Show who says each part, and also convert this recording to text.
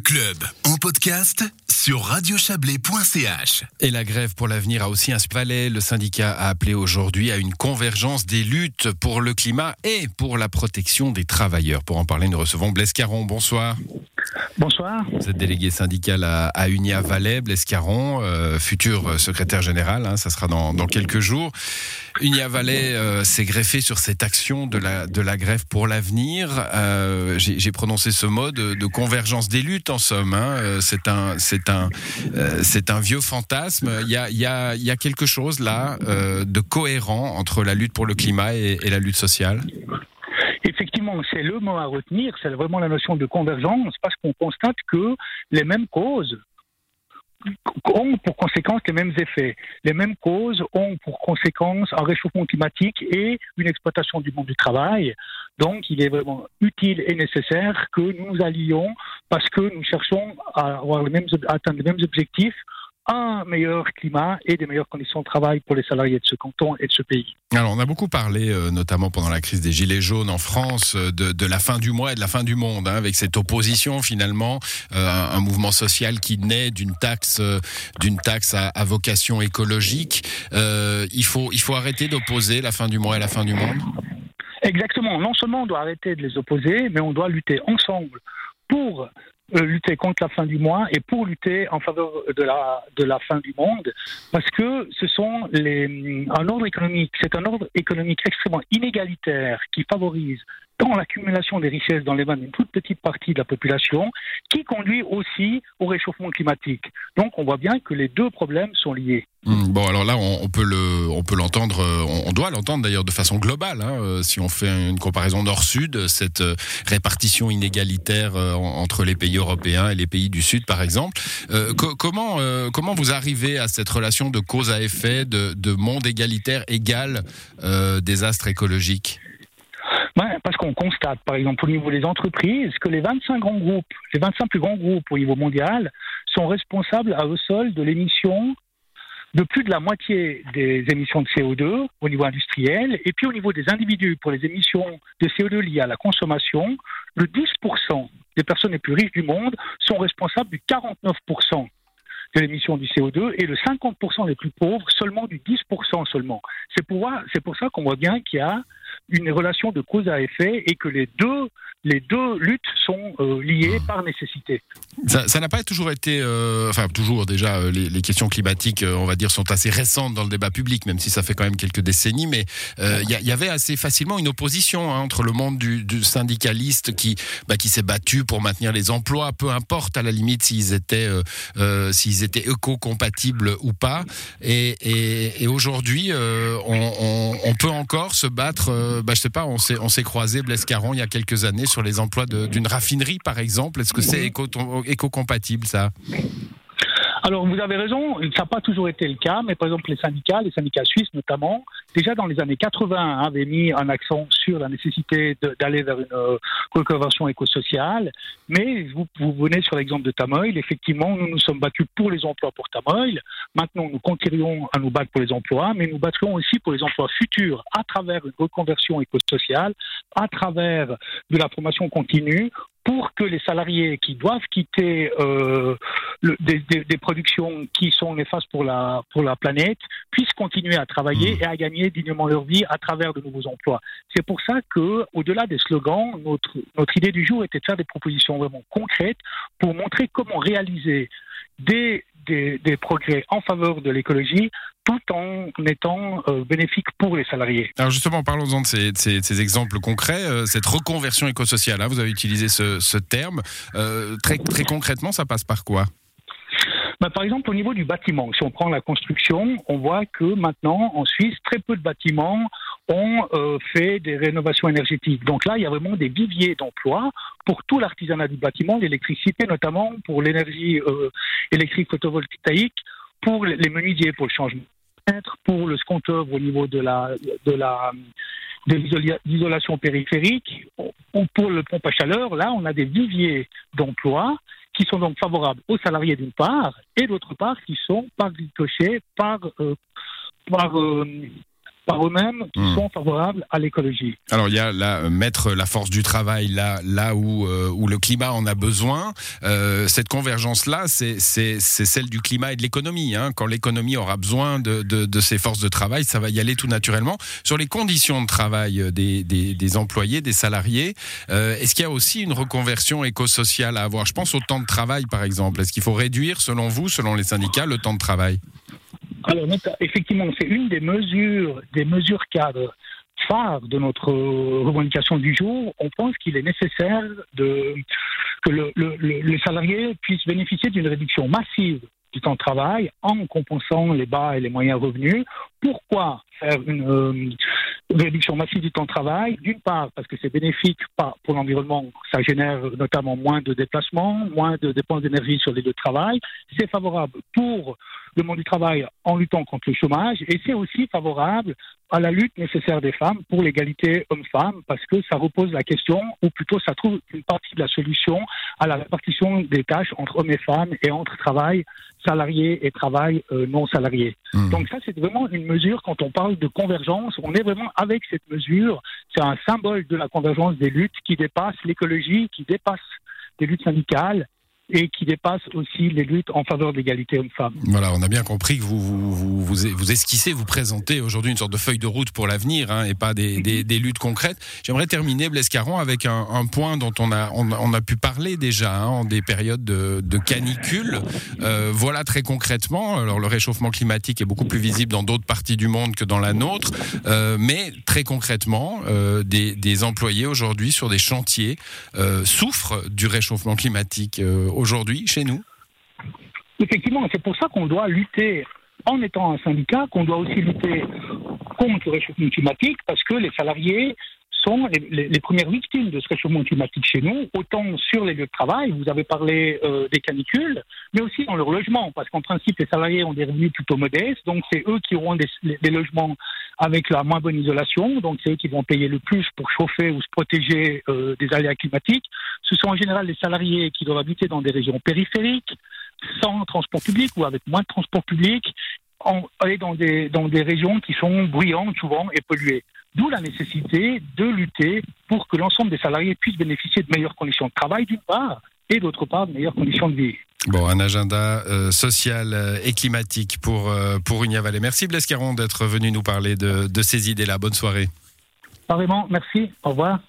Speaker 1: Club en podcast sur radiochablais.ch.
Speaker 2: Et la grève pour l'avenir a aussi inspiré. Le syndicat a appelé aujourd'hui à une convergence des luttes pour le climat et pour la protection des travailleurs. Pour en parler, nous recevons Blaise Caron. Bonsoir.
Speaker 3: Bonsoir.
Speaker 2: Vous êtes délégué syndical à, à Unia Valais, Blaise Caron, euh, futur secrétaire général, hein, ça sera dans, dans, quelques jours. Unia Valais euh, s'est greffé sur cette action de la, de la grève pour l'avenir. Euh, J'ai prononcé ce mot de, de, convergence des luttes, en somme. Hein. Euh, c'est un, un, euh, un vieux fantasme. Il y a, il y a, il y a quelque chose là euh, de cohérent entre la lutte pour le climat et, et la lutte sociale?
Speaker 3: C'est le mot à retenir, c'est vraiment la notion de convergence, parce qu'on constate que les mêmes causes ont pour conséquence les mêmes effets. Les mêmes causes ont pour conséquence un réchauffement climatique et une exploitation du monde du travail. Donc, il est vraiment utile et nécessaire que nous allions parce que nous cherchons à, avoir à atteindre les mêmes objectifs un meilleur climat et des meilleures conditions de travail pour les salariés de ce canton et de ce pays.
Speaker 2: Alors, on a beaucoup parlé, euh, notamment pendant la crise des Gilets jaunes en France, euh, de, de, la fin du mois et de la fin du monde, hein, avec cette opposition finalement, euh, un, mouvement social qui naît d'une taxe, euh, d'une taxe à, à, vocation écologique. Il faut, il faut arrêter d'opposer la fin du mois et la fin du monde?
Speaker 3: Exactement. Non seulement on doit arrêter de les opposer, mais on doit lutter ensemble pour lutter contre la fin du mois et pour lutter en faveur de la, de la fin du monde, parce que ce sont les, un ordre économique, c'est un ordre économique extrêmement inégalitaire qui favorise tant l'accumulation des richesses dans les mains d'une toute petite partie de la population, qui conduit aussi au réchauffement climatique. Donc on voit bien que les deux problèmes sont liés.
Speaker 2: Mmh, bon, alors là, on, peut l'entendre, on, on, doit l'entendre d'ailleurs de façon globale. Hein, euh, si on fait une comparaison nord-sud, cette euh, répartition inégalitaire euh, entre les pays européens et les pays du Sud, par exemple. Euh, co comment, comment vous arrivez à cette relation de cause à effet, de monde égalitaire égal désastre écologique?
Speaker 3: Parce qu'on constate, par exemple, au niveau des entreprises, que les 25 grands groupes, les 25 plus grands groupes au niveau mondial, sont responsables à eux seuls de l'émission de plus de la moitié des émissions de CO2 au niveau industriel, et puis au niveau des individus, pour les émissions de CO2 liées à la consommation, le 10% des personnes les plus riches du monde sont responsables du 49% de l'émission du CO2 et le 50% des plus pauvres seulement du 10% seulement. C'est pour ça qu'on voit bien qu'il y a une relation de cause à effet et que les deux, les deux luttes sont euh, liées par nécessité.
Speaker 2: Ça n'a pas toujours été, euh, enfin toujours déjà, euh, les, questions climatiques, on va dire, sont assez récentes dans le débat public, même si ça fait quand même quelques décennies, mais il y, avait assez facilement une opposition hein, entre le monde du, syndicaliste qui, bah, qui s'est battu pour maintenir les emplois, peu importe à la limite s'ils étaient, s'ils étaient éco-compatibles ou pas, et, aujourd'hui, on, on, peut encore se battre bah, je sais pas, on s'est, on s'est croisé, Blaise Caron, il y a quelques années sur les emplois d'une raffinerie, par exemple. Est-ce que c'est éco, éco-compatible, ça?
Speaker 3: Alors, vous avez raison, ça n'a pas toujours été le cas, mais par exemple, les syndicats, les syndicats suisses notamment, déjà dans les années 80, avaient mis un accent sur la nécessité d'aller vers une euh, reconversion éco-sociale. Mais vous, venez sur l'exemple de Tamoil, effectivement, nous nous sommes battus pour les emplois pour Tamoil. Maintenant, nous continuerons à nous battre pour les emplois, mais nous battrons aussi pour les emplois futurs à travers une reconversion éco-sociale, à travers de la formation continue, pour que les salariés qui doivent quitter euh, le, des, des, des, productions qui sont néfastes pour la, pour la planète puissent continuer à travailler mmh. et à gagner dignement leur vie à travers de nouveaux emplois. C'est pour ça que, au-delà des slogans, notre, notre idée du jour était de faire des propositions vraiment concrètes pour montrer comment réaliser des, des, des progrès en faveur de l'écologie tout en étant euh, bénéfique pour les salariés.
Speaker 2: Alors justement, parlons-en de ces, de, ces, de ces, exemples concrets, euh, cette reconversion écosociale, hein, vous avez utilisé ce, ce terme. Euh, très, très concrètement, ça passe par quoi?
Speaker 3: Bah, par exemple, au niveau du bâtiment, si on prend la construction, on voit que maintenant, en Suisse, très peu de bâtiments ont euh, fait des rénovations énergétiques. Donc là, il y a vraiment des viviers d'emplois pour tout l'artisanat du bâtiment, l'électricité notamment, pour l'énergie euh, électrique photovoltaïque, pour les menuisiers, pour le changement pour le compte-œuvre au niveau de la de la de l'isolation périphérique. Ou pour le pompe à chaleur, là, on a des viviers d'emplois qui sont donc favorables aux salariés d'une part et d'autre part qui sont par ricoché, par, euh, par euh, par eux-mêmes qui
Speaker 2: Hmm.
Speaker 3: sont favorables à l'écologie.
Speaker 2: Alors il y a là euh, mettre la force du travail là là où euh, où le climat en a besoin. Euh, cette convergence là, c'est celle du climat et de l'économie. Hein. Quand l'économie aura besoin de, de de ces forces de travail, ça va y aller tout naturellement. Sur les conditions de travail des des, des employés, des salariés, euh, est-ce qu'il y a aussi une reconversion éco-sociale à avoir? Je pense au temps de travail par exemple. Est-ce qu'il faut réduire selon vous, selon les syndicats, le temps de travail?
Speaker 3: Alors, effectivement, c'est une des mesures, des mesures cadres phares de notre revendication du jour. On pense qu'il est nécessaire que le, le- le- les salariés puissent bénéficier d'une réduction massive du temps de travail en compensant les bas et les moyens revenus. Pourquoi faire une euh, réduction massive du temps de travail? D'une part, parce que c'est bénéfique pour l'environnement, ça génère notamment moins de déplacements, moins de dépenses d'énergie sur les lieux de travail. C'est favorable pour le monde du travail en luttant contre le chômage et c'est aussi favorable à la lutte nécessaire des femmes pour l'égalité homme-femme parce que ça repose la question ou plutôt ça trouve une partie de la solution à la répartition des tâches entre hommes et femmes et entre travail salarié et travail euh, non salarié.
Speaker 2: Hmm.
Speaker 3: Donc ça c'est vraiment une mesure quand on parle de convergence, on est vraiment avec cette mesure, c'est un symbole de la convergence des luttes qui dépasse l'écologie, qui dépasse des luttes syndicales et qui dépasse aussi les luttes en faveur de l'égalité homme-femme.
Speaker 2: Voilà, on a bien compris que vous vous, vous, vous, esquissez, vous présentez aujourd'hui une sorte de feuille de route pour l'avenir hein, et pas des, luttes concrètes. J'aimerais terminer, Blaise Caron, avec un, point dont on a, on, a pu parler déjà hein, en des périodes de, canicule. Euh, voilà très concrètement, alors le réchauffement climatique est beaucoup plus visible dans d'autres parties du monde que dans la nôtre, euh, mais très concrètement, euh, des, des, employés aujourd'hui sur des chantiers souffrent du réchauffement climatique aujourd'hui chez nous
Speaker 3: Effectivement, c'est pour ça qu'on doit lutter en étant un syndicat, qu'on doit aussi lutter contre le réchauffement climatique, parce que les salariés sont les, premières victimes de ce réchauffement climatique chez nous, autant sur les lieux de travail, vous avez parlé euh, des canicules, mais aussi dans leur logement, parce qu'en principe, les salariés ont des revenus plutôt modestes, donc c'est eux qui auront des, logements avec la moins bonne isolation, donc c'est eux qui vont payer le plus pour chauffer ou se protéger euh, des aléas climatiques. Ce sont en général les salariés qui doivent habiter dans des régions périphériques, sans transport public ou avec moins de transport public, aller dans des, dans des régions qui sont bruyantes souvent et polluées. D'où la nécessité de lutter pour que l'ensemble des salariés puissent bénéficier de meilleures conditions de travail d'une part et d'autre part de meilleures conditions de vie.
Speaker 2: Bon, un agenda euh, social euh, et climatique pour, euh, pour Unia Valley. Merci Blaise Caron d'être venu nous parler de, de ces idées-là. Bonne soirée.
Speaker 3: Apparemment, merci. Au revoir.